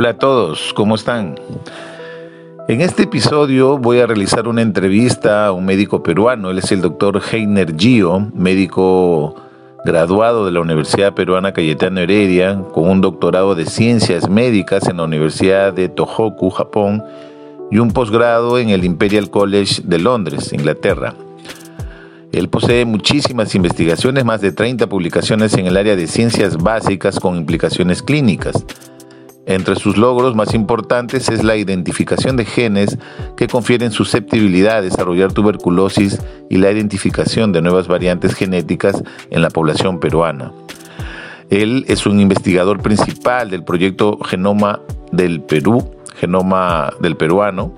Hola a todos, ¿cómo están? En este episodio voy a realizar una entrevista a un médico peruano. Él es el doctor Heiner Gio, médico graduado de la Universidad Peruana Cayetano Heredia, con un doctorado de ciencias médicas en la Universidad de Tohoku, Japón, y un posgrado en el Imperial College de Londres, Inglaterra. Él posee muchísimas investigaciones, más de 30 publicaciones en el área de ciencias básicas con implicaciones clínicas. Entre sus logros más importantes es la identificación de genes que confieren susceptibilidad a desarrollar tuberculosis y la identificación de nuevas variantes genéticas en la población peruana. Él es un investigador principal del proyecto Genoma del Perú, Genoma del Peruano.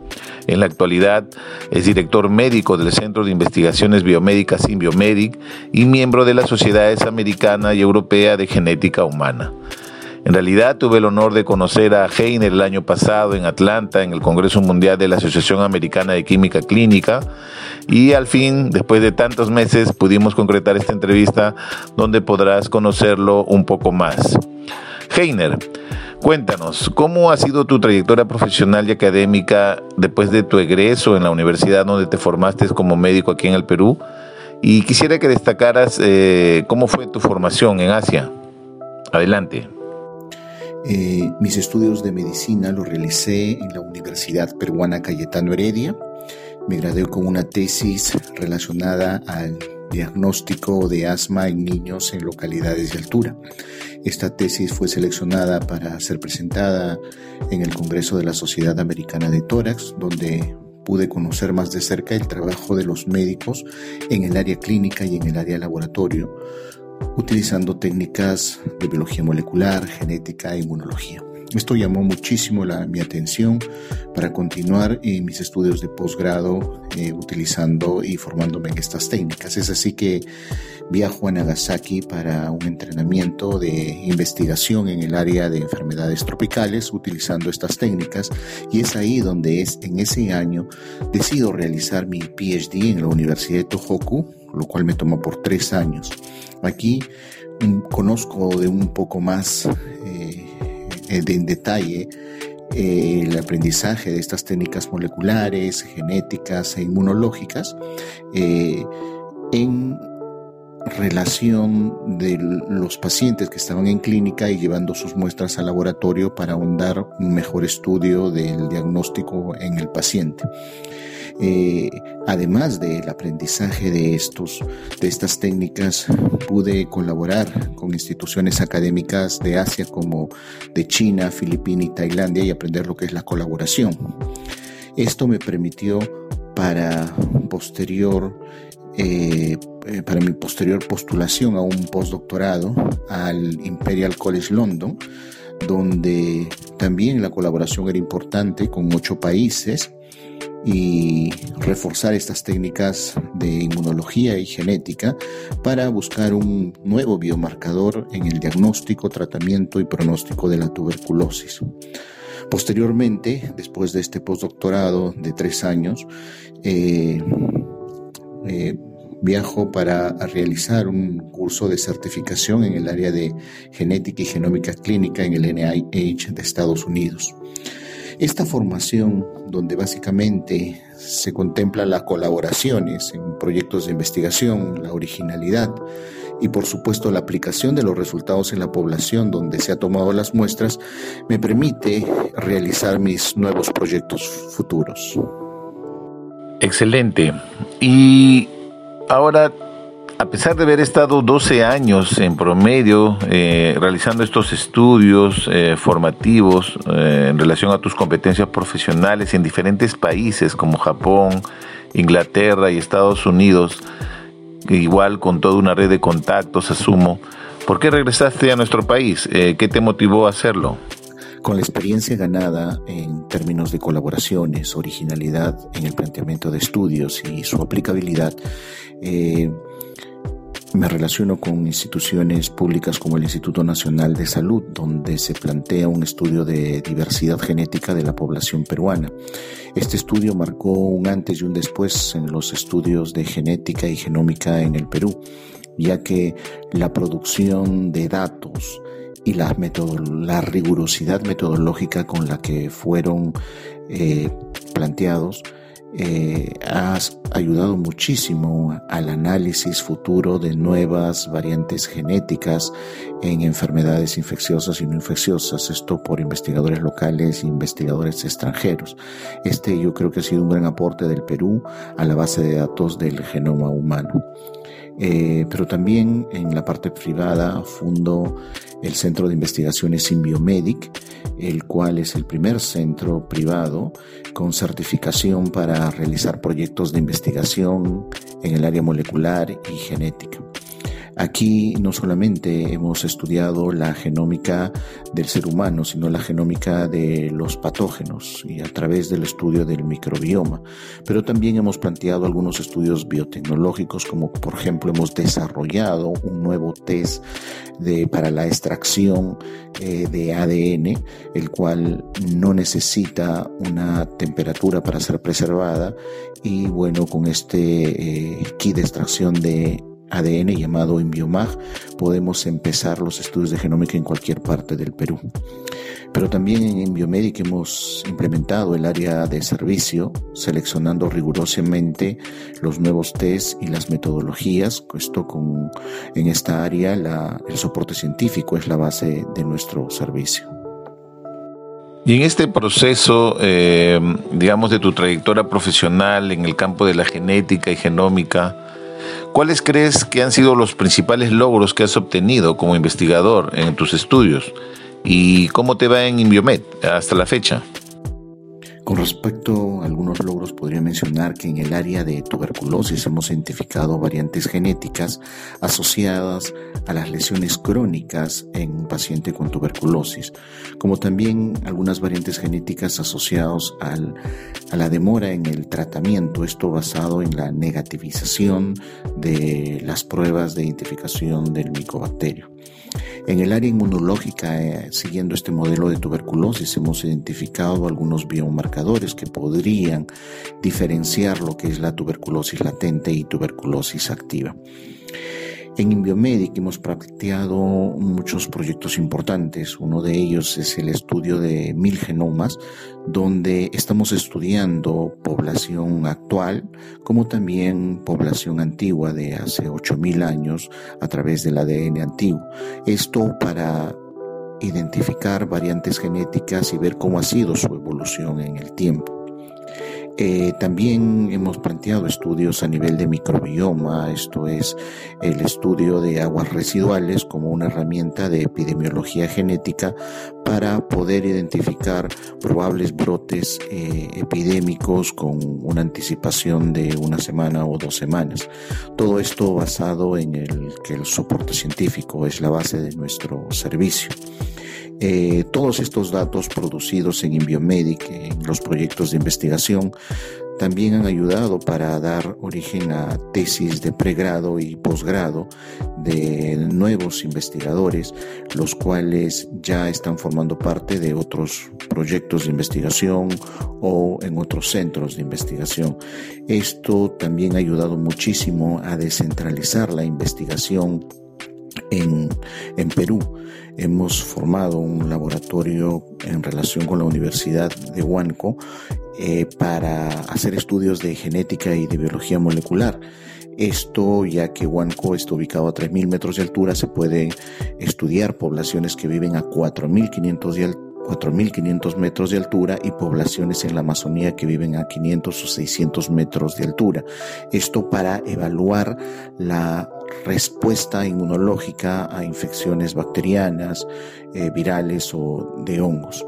En la actualidad es director médico del Centro de Investigaciones Biomédicas Inbiomedic y miembro de las Sociedades Americana y Europea de Genética Humana. En realidad tuve el honor de conocer a Heiner el año pasado en Atlanta, en el Congreso Mundial de la Asociación Americana de Química Clínica, y al fin, después de tantos meses, pudimos concretar esta entrevista donde podrás conocerlo un poco más. Heiner, cuéntanos, ¿cómo ha sido tu trayectoria profesional y académica después de tu egreso en la universidad donde te formaste como médico aquí en el Perú? Y quisiera que destacaras eh, cómo fue tu formación en Asia. Adelante. Eh, mis estudios de medicina los realicé en la Universidad Peruana Cayetano Heredia. Me gradué con una tesis relacionada al diagnóstico de asma en niños en localidades de altura. Esta tesis fue seleccionada para ser presentada en el Congreso de la Sociedad Americana de Tórax, donde pude conocer más de cerca el trabajo de los médicos en el área clínica y en el área laboratorio utilizando técnicas de biología molecular, genética e inmunología. Esto llamó muchísimo la, mi atención para continuar en mis estudios de posgrado eh, utilizando y formándome en estas técnicas. Es así que viajo a Nagasaki para un entrenamiento de investigación en el área de enfermedades tropicales utilizando estas técnicas y es ahí donde es en ese año decido realizar mi PhD en la Universidad de Tohoku, lo cual me tomó por tres años. Aquí mm, conozco de un poco más eh, eh, en detalle eh, el aprendizaje de estas técnicas moleculares, genéticas e inmunológicas en relación de los pacientes que estaban en clínica y llevando sus muestras al laboratorio para ahondar un mejor estudio del diagnóstico en el paciente. Eh, además del aprendizaje de, estos, de estas técnicas, pude colaborar con instituciones académicas de Asia como de China, Filipinas y Tailandia y aprender lo que es la colaboración. Esto me permitió para posterior eh, eh, para mi posterior postulación a un postdoctorado al Imperial College London, donde también la colaboración era importante con ocho países y reforzar estas técnicas de inmunología y genética para buscar un nuevo biomarcador en el diagnóstico, tratamiento y pronóstico de la tuberculosis. Posteriormente, después de este postdoctorado de tres años, eh, eh, viajo para realizar un curso de certificación en el área de genética y genómica clínica en el NIH de Estados Unidos. Esta formación, donde básicamente se contempla las colaboraciones en proyectos de investigación, la originalidad y por supuesto la aplicación de los resultados en la población donde se ha tomado las muestras, me permite realizar mis nuevos proyectos futuros. Excelente. Y ahora a pesar de haber estado 12 años en promedio eh, realizando estos estudios eh, formativos eh, en relación a tus competencias profesionales en diferentes países como Japón, Inglaterra y Estados Unidos, igual con toda una red de contactos, asumo. ¿Por qué regresaste a nuestro país? Eh, ¿Qué te motivó a hacerlo? Con la experiencia ganada en términos de colaboraciones, originalidad en el planteamiento de estudios y su aplicabilidad, eh, me relaciono con instituciones públicas como el Instituto Nacional de Salud, donde se plantea un estudio de diversidad genética de la población peruana. Este estudio marcó un antes y un después en los estudios de genética y genómica en el Perú, ya que la producción de datos y la, la rigurosidad metodológica con la que fueron eh, planteados eh, has ayudado muchísimo al análisis futuro de nuevas variantes genéticas en enfermedades infecciosas y no infecciosas, esto por investigadores locales e investigadores extranjeros. Este yo creo que ha sido un gran aporte del Perú a la base de datos del genoma humano. Eh, pero también en la parte privada fundo el Centro de Investigaciones Symbiomedic, el cual es el primer centro privado con certificación para realizar proyectos de investigación en el área molecular y genética. Aquí no solamente hemos estudiado la genómica del ser humano, sino la genómica de los patógenos y a través del estudio del microbioma, pero también hemos planteado algunos estudios biotecnológicos, como por ejemplo hemos desarrollado un nuevo test para la extracción eh, de ADN, el cual no necesita una temperatura para ser preservada y bueno, con este eh, kit de extracción de ADN llamado Inbiomag, podemos empezar los estudios de genómica en cualquier parte del Perú. Pero también en Inbiomedic hemos implementado el área de servicio, seleccionando rigurosamente los nuevos test y las metodologías. Esto con, en esta área el soporte científico es la base de nuestro servicio. Y en este proceso, eh, digamos, de tu trayectoria profesional en el campo de la genética y genómica, ¿Cuáles crees que han sido los principales logros que has obtenido como investigador en tus estudios? ¿Y cómo te va en Inviomed hasta la fecha? Con respecto a algunos logros, podría mencionar que en el área de tuberculosis hemos identificado variantes genéticas asociadas a las lesiones crónicas en un paciente con tuberculosis, como también algunas variantes genéticas asociadas a la demora en el tratamiento, esto basado en la negativización de las pruebas de identificación del micobacterio. En el área inmunológica, eh, siguiendo este modelo de tuberculosis, hemos identificado algunos biomarcadores que podrían diferenciar lo que es la tuberculosis latente y tuberculosis activa. En Inbiomedic hemos practicado muchos proyectos importantes. Uno de ellos es el estudio de mil genomas, donde estamos estudiando población actual como también población antigua de hace 8.000 años a través del ADN antiguo. Esto para identificar variantes genéticas y ver cómo ha sido su evolución en el tiempo. Eh, también hemos planteado estudios a nivel de microbioma, esto es el estudio de aguas residuales como una herramienta de epidemiología genética para poder identificar probables brotes eh, epidémicos con una anticipación de una semana o dos semanas. Todo esto basado en el que el soporte científico es la base de nuestro servicio. Eh, todos estos datos producidos en Inbiomedic, en los proyectos de investigación, también han ayudado para dar origen a tesis de pregrado y posgrado de nuevos investigadores, los cuales ya están formando parte de otros proyectos de investigación o en otros centros de investigación. Esto también ha ayudado muchísimo a descentralizar la investigación en, en, Perú. Hemos formado un laboratorio en relación con la Universidad de Huanco eh, para hacer estudios de genética y de biología molecular. Esto, ya que Huanco está ubicado a 3.000 metros de altura, se puede estudiar poblaciones que viven a 4.500 de altura 4.500 metros de altura y poblaciones en la Amazonía que viven a 500 o 600 metros de altura. Esto para evaluar la respuesta inmunológica a infecciones bacterianas, eh, virales o de hongos.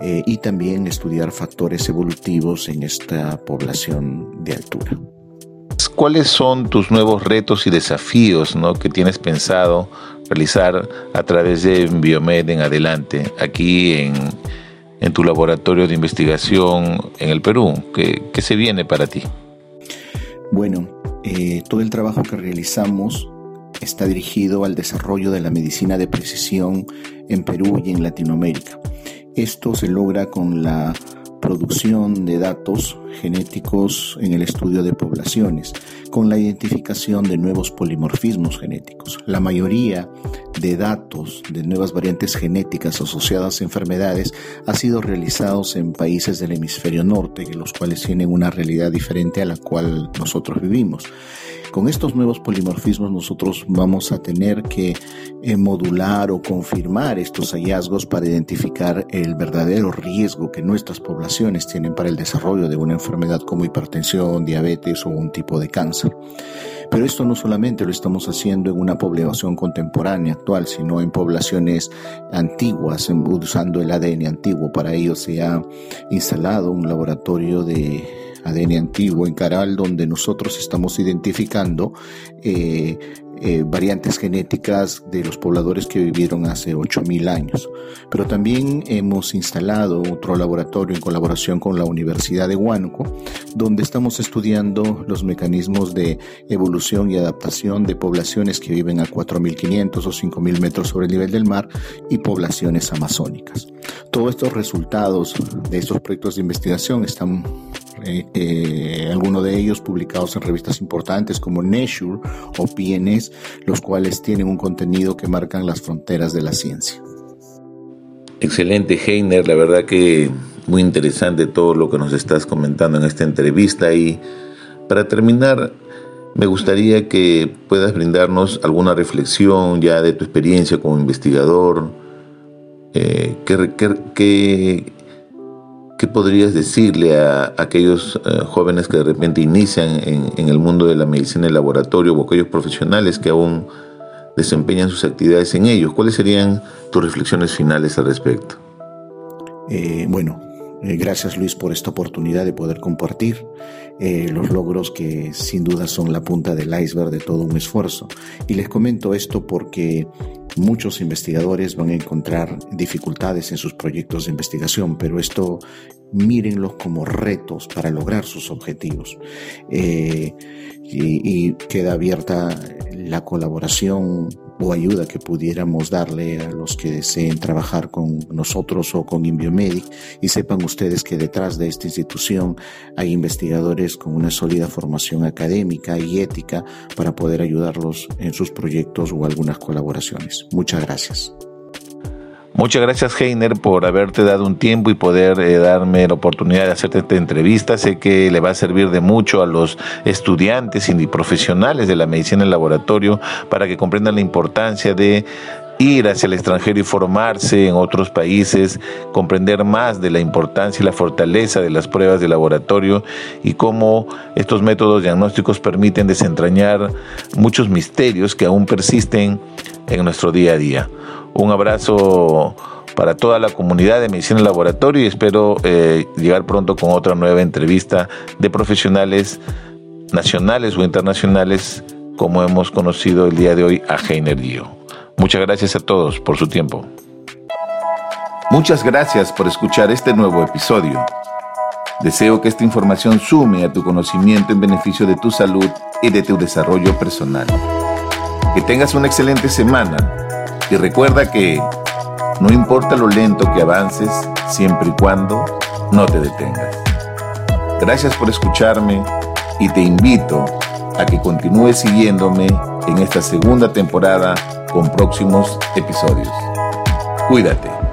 Eh, y también estudiar factores evolutivos en esta población de altura. ¿cuáles son tus nuevos retos y desafíos ¿no? que tienes pensado realizar a través de Biomed en adelante, aquí en, en tu laboratorio de investigación en el Perú? ¿Qué, qué se viene para ti? Bueno, eh, todo el trabajo que realizamos está dirigido al desarrollo de la medicina de precisión en Perú y en Latinoamérica. Esto se logra con la producción de datos genéticos en el estudio de poblaciones, con la identificación de nuevos polimorfismos genéticos. La mayoría de datos de nuevas variantes genéticas asociadas a enfermedades ha sido realizados en países del hemisferio norte, los cuales tienen una realidad diferente a la cual nosotros vivimos. Con estos nuevos polimorfismos nosotros vamos a tener que eh, modular o confirmar estos hallazgos para identificar el verdadero riesgo que nuestras poblaciones tienen para el desarrollo de una enfermedad como hipertensión, diabetes o un tipo de cáncer. Pero esto no solamente lo estamos haciendo en una población contemporánea actual, sino en poblaciones antiguas, usando el ADN antiguo. Para ello se ha instalado un laboratorio de ADN antiguo en Caral, donde nosotros estamos identificando eh, eh, variantes genéticas de los pobladores que vivieron hace 8.000 años. Pero también hemos instalado otro laboratorio en colaboración con la Universidad de Huánuco, donde estamos estudiando los mecanismos de evolución y adaptación de poblaciones que viven a 4.500 o 5.000 metros sobre el nivel del mar y poblaciones amazónicas. Todos estos resultados de estos proyectos de investigación están eh, eh, algunos de ellos publicados en revistas importantes como Nature o PNS, los cuales tienen un contenido que marcan las fronteras de la ciencia. Excelente, Heiner, la verdad que muy interesante todo lo que nos estás comentando en esta entrevista. Y para terminar, me gustaría que puedas brindarnos alguna reflexión ya de tu experiencia como investigador, eh, ¿Qué podrías decirle a, aquellos eh, jóvenes que de repente inician en, el mundo de la medicina en laboratorio o aquellos profesionales que aún desempeñan sus actividades en ellos? ¿Cuáles serían tus reflexiones finales al respecto? Eh, bueno, eh, gracias Luis por esta oportunidad de poder compartir los logros que sin duda son la punta del iceberg de todo un esfuerzo. Y les comento esto porque Muchos investigadores van a encontrar dificultades en sus proyectos de investigación, pero esto mírenlos como retos para lograr sus objetivos. Eh, y, queda abierta la colaboración o ayuda que pudiéramos darle a los que deseen trabajar con nosotros o con Inbiomedic y sepan ustedes que detrás de esta institución hay investigadores con una sólida formación académica y ética para poder ayudarlos en sus proyectos o algunas colaboraciones. Muchas gracias. Muchas gracias Heiner por haberte dado un tiempo y poder eh, darme la oportunidad de hacerte esta entrevista. Sé que le va a servir de mucho a los estudiantes y profesionales de la medicina en laboratorio para que comprendan la importancia de ir hacia el extranjero y formarse en otros países, comprender más de la importancia y la fortaleza de las pruebas de laboratorio y cómo estos métodos diagnósticos permiten desentrañar muchos misterios que aún persisten en nuestro día a día. Un abrazo para toda la comunidad de medicina laboratorio y espero eh, llegar pronto con otra nueva entrevista de profesionales nacionales o internacionales como hemos conocido el día de hoy a Heiner Dio. Muchas gracias a todos por su tiempo. Muchas gracias por escuchar este nuevo episodio. Deseo que esta información sume a tu conocimiento en beneficio de tu salud y de tu desarrollo personal. Que tengas una excelente semana y recuerda que no importa lo lento que avances, siempre y cuando no te detengas. Gracias por escucharme y te invito a que continúes siguiéndome en esta segunda temporada con próximos episodios. Cuídate.